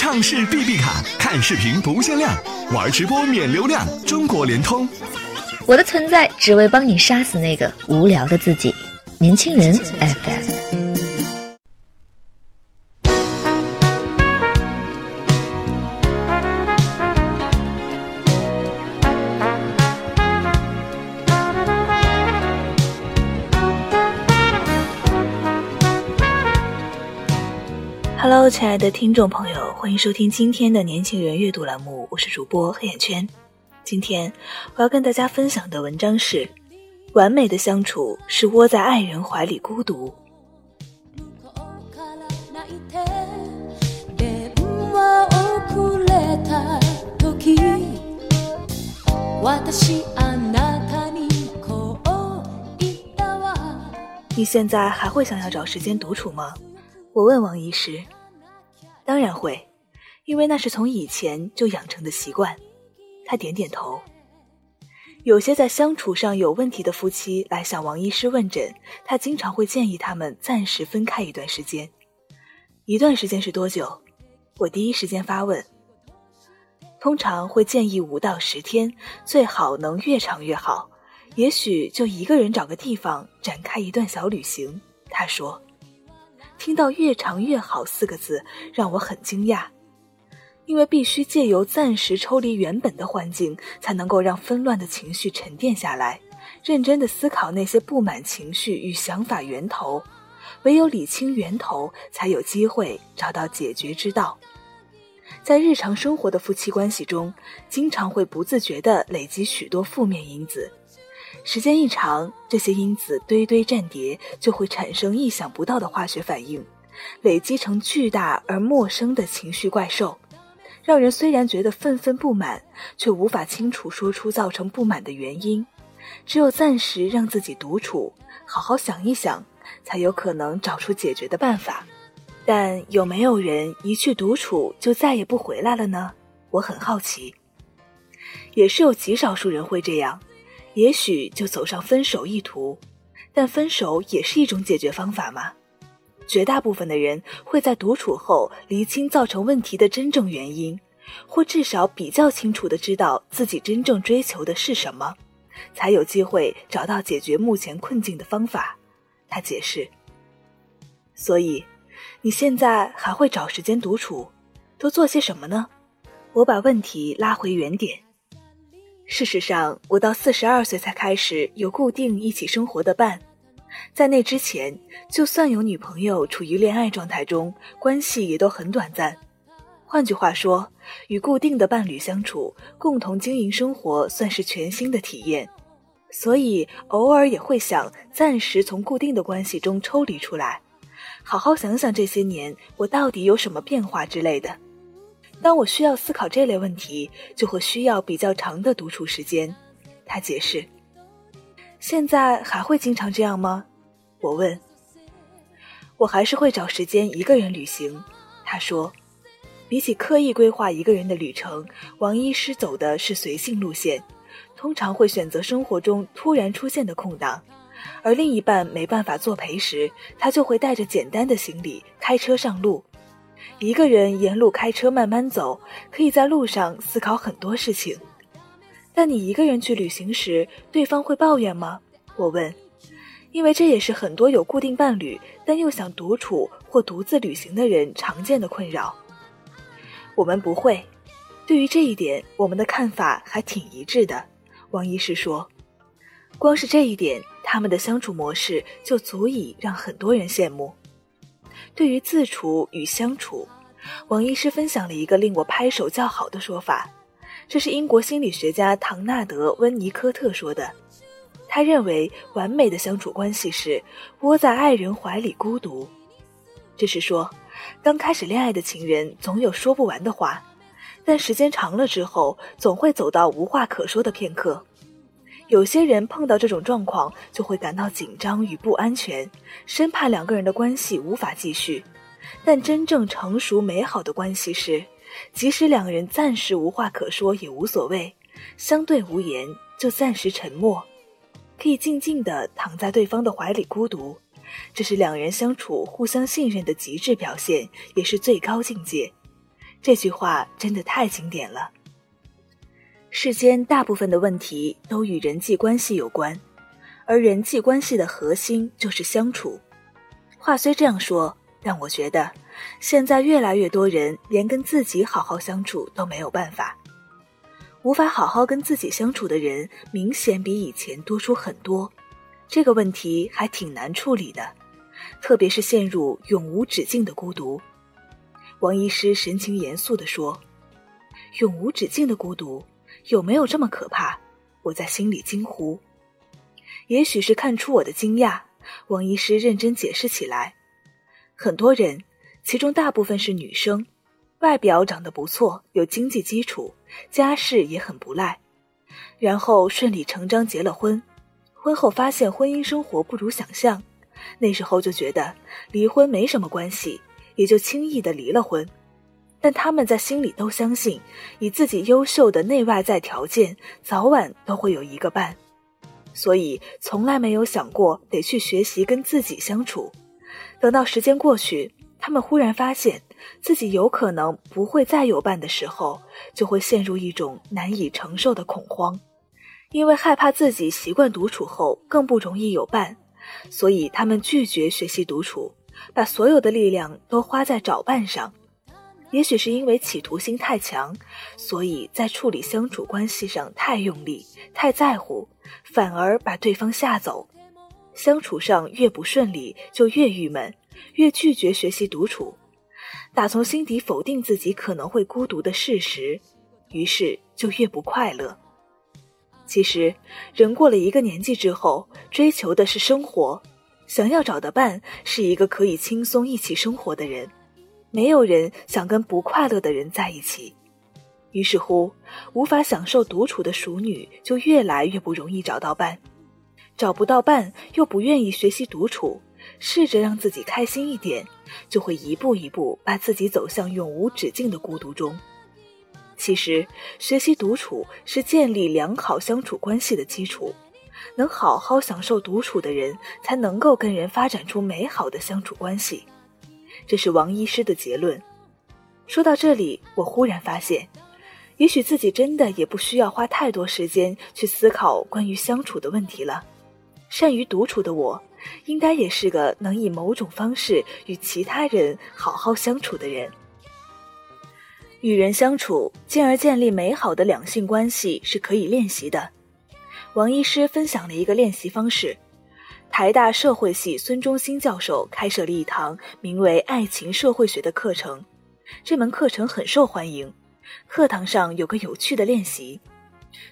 畅视 B B 卡，看视频不限量，玩直播免流量，中国联通。我的存在只为帮你杀死那个无聊的自己。年轻人 FM。Hello，亲爱的听众朋友，欢迎收听今天的年轻人阅读栏目，我是主播黑眼圈。今天我要跟大家分享的文章是：完美的相处是窝在爱人怀里孤独。你现在还会想要找时间独处吗？我问王医师。当然会，因为那是从以前就养成的习惯。他点点头。有些在相处上有问题的夫妻来向王医师问诊，他经常会建议他们暂时分开一段时间。一段时间是多久？我第一时间发问。通常会建议五到十天，最好能越长越好。也许就一个人找个地方展开一段小旅行。他说。听到“越长越好”四个字，让我很惊讶，因为必须借由暂时抽离原本的环境，才能够让纷乱的情绪沉淀下来，认真的思考那些不满情绪与想法源头。唯有理清源头，才有机会找到解决之道。在日常生活的夫妻关系中，经常会不自觉地累积许多负面因子。时间一长，这些因子堆堆战叠，就会产生意想不到的化学反应，累积成巨大而陌生的情绪怪兽，让人虽然觉得愤愤不满，却无法清楚说出造成不满的原因。只有暂时让自己独处，好好想一想，才有可能找出解决的办法。但有没有人一去独处就再也不回来了呢？我很好奇。也是有极少数人会这样。也许就走上分手一途，但分手也是一种解决方法吗？绝大部分的人会在独处后厘清造成问题的真正原因，或至少比较清楚的知道自己真正追求的是什么，才有机会找到解决目前困境的方法。他解释。所以，你现在还会找时间独处，都做些什么呢？我把问题拉回原点。事实上，我到四十二岁才开始有固定一起生活的伴，在那之前，就算有女朋友处于恋爱状态中，关系也都很短暂。换句话说，与固定的伴侣相处，共同经营生活，算是全新的体验。所以，偶尔也会想暂时从固定的关系中抽离出来，好好想想这些年我到底有什么变化之类的。当我需要思考这类问题，就会需要比较长的独处时间。他解释。现在还会经常这样吗？我问。我还是会找时间一个人旅行。他说。比起刻意规划一个人的旅程，王医师走的是随性路线，通常会选择生活中突然出现的空档，而另一半没办法作陪时，他就会带着简单的行李开车上路。一个人沿路开车慢慢走，可以在路上思考很多事情。但你一个人去旅行时，对方会抱怨吗？我问，因为这也是很多有固定伴侣但又想独处或独自旅行的人常见的困扰。我们不会，对于这一点，我们的看法还挺一致的。王医师说，光是这一点，他们的相处模式就足以让很多人羡慕。对于自处与相处，王医师分享了一个令我拍手叫好的说法。这是英国心理学家唐纳德·温尼科特说的。他认为，完美的相处关系是窝在爱人怀里孤独。这是说，刚开始恋爱的情人总有说不完的话，但时间长了之后，总会走到无话可说的片刻。有些人碰到这种状况，就会感到紧张与不安全，生怕两个人的关系无法继续。但真正成熟美好的关系是，即使两个人暂时无话可说也无所谓，相对无言就暂时沉默，可以静静地躺在对方的怀里孤独。这是两人相处互相信任的极致表现，也是最高境界。这句话真的太经典了。世间大部分的问题都与人际关系有关，而人际关系的核心就是相处。话虽这样说，但我觉得现在越来越多人连跟自己好好相处都没有办法。无法好好跟自己相处的人，明显比以前多出很多。这个问题还挺难处理的，特别是陷入永无止境的孤独。王医师神情严肃地说：“永无止境的孤独。”有没有这么可怕？我在心里惊呼。也许是看出我的惊讶，王医师认真解释起来：很多人，其中大部分是女生，外表长得不错，有经济基础，家世也很不赖，然后顺理成章结了婚。婚后发现婚姻生活不如想象，那时候就觉得离婚没什么关系，也就轻易的离了婚。但他们在心里都相信，以自己优秀的内外在条件，早晚都会有一个伴，所以从来没有想过得去学习跟自己相处。等到时间过去，他们忽然发现自己有可能不会再有伴的时候，就会陷入一种难以承受的恐慌，因为害怕自己习惯独处后更不容易有伴，所以他们拒绝学习独处，把所有的力量都花在找伴上。也许是因为企图心太强，所以在处理相处关系上太用力、太在乎，反而把对方吓走。相处上越不顺利，就越郁闷，越拒绝学习独处，打从心底否定自己可能会孤独的事实，于是就越不快乐。其实，人过了一个年纪之后，追求的是生活，想要找的伴是一个可以轻松一起生活的人。没有人想跟不快乐的人在一起，于是乎，无法享受独处的熟女就越来越不容易找到伴。找不到伴，又不愿意学习独处，试着让自己开心一点，就会一步一步把自己走向永无止境的孤独中。其实，学习独处是建立良好相处关系的基础。能好好享受独处的人，才能够跟人发展出美好的相处关系。这是王医师的结论。说到这里，我忽然发现，也许自己真的也不需要花太多时间去思考关于相处的问题了。善于独处的我，应该也是个能以某种方式与其他人好好相处的人。与人相处，进而建立美好的两性关系，是可以练习的。王医师分享了一个练习方式。台大社会系孙中兴教授开设了一堂名为“爱情社会学”的课程，这门课程很受欢迎。课堂上有个有趣的练习，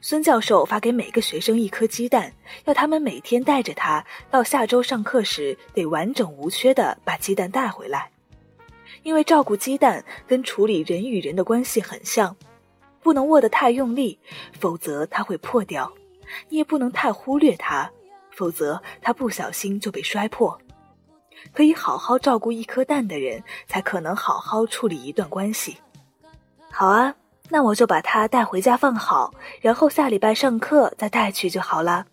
孙教授发给每个学生一颗鸡蛋，要他们每天带着它到下周上课时得完整无缺的把鸡蛋带回来。因为照顾鸡蛋跟处理人与人的关系很像，不能握得太用力，否则它会破掉；你也不能太忽略它。否则，他不小心就被摔破。可以好好照顾一颗蛋的人，才可能好好处理一段关系。好啊，那我就把它带回家放好，然后下礼拜上课再带去就好了。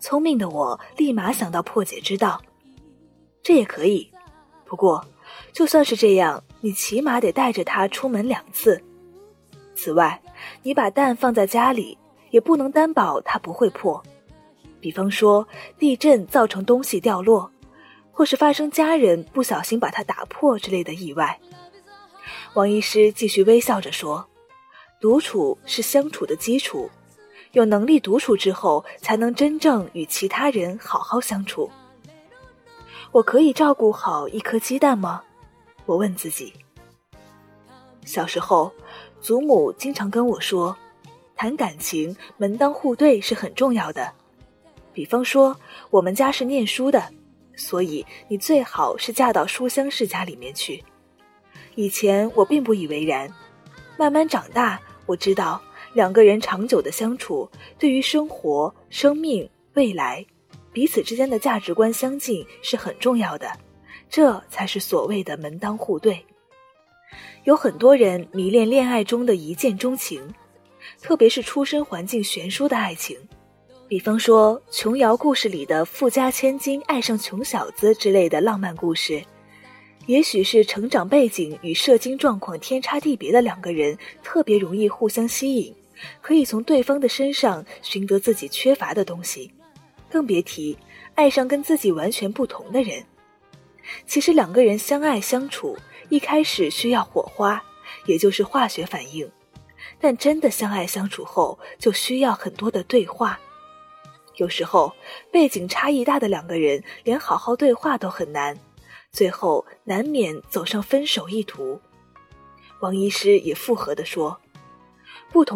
聪明的我立马想到破解之道，这也可以。不过，就算是这样，你起码得带着它出门两次。此外，你把蛋放在家里，也不能担保它不会破。比方说地震造成东西掉落，或是发生家人不小心把它打破之类的意外。王医师继续微笑着说：“独处是相处的基础，有能力独处之后，才能真正与其他人好好相处。”我可以照顾好一颗鸡蛋吗？我问自己。小时候，祖母经常跟我说，谈感情门当户对是很重要的。比方说，我们家是念书的，所以你最好是嫁到书香世家里面去。以前我并不以为然，慢慢长大，我知道两个人长久的相处，对于生活、生命、未来，彼此之间的价值观相近是很重要的，这才是所谓的门当户对。有很多人迷恋恋爱中的一见钟情，特别是出身环境悬殊的爱情。比方说，琼瑶故事里的富家千金爱上穷小子之类的浪漫故事，也许是成长背景与社经状况天差地别的两个人，特别容易互相吸引，可以从对方的身上寻得自己缺乏的东西，更别提爱上跟自己完全不同的人。其实两个人相爱相处，一开始需要火花，也就是化学反应，但真的相爱相处后，就需要很多的对话。有时候背景差异大的两个人，连好好对话都很难。最后难免走上分手一途。王医师也附和地说：“不同。”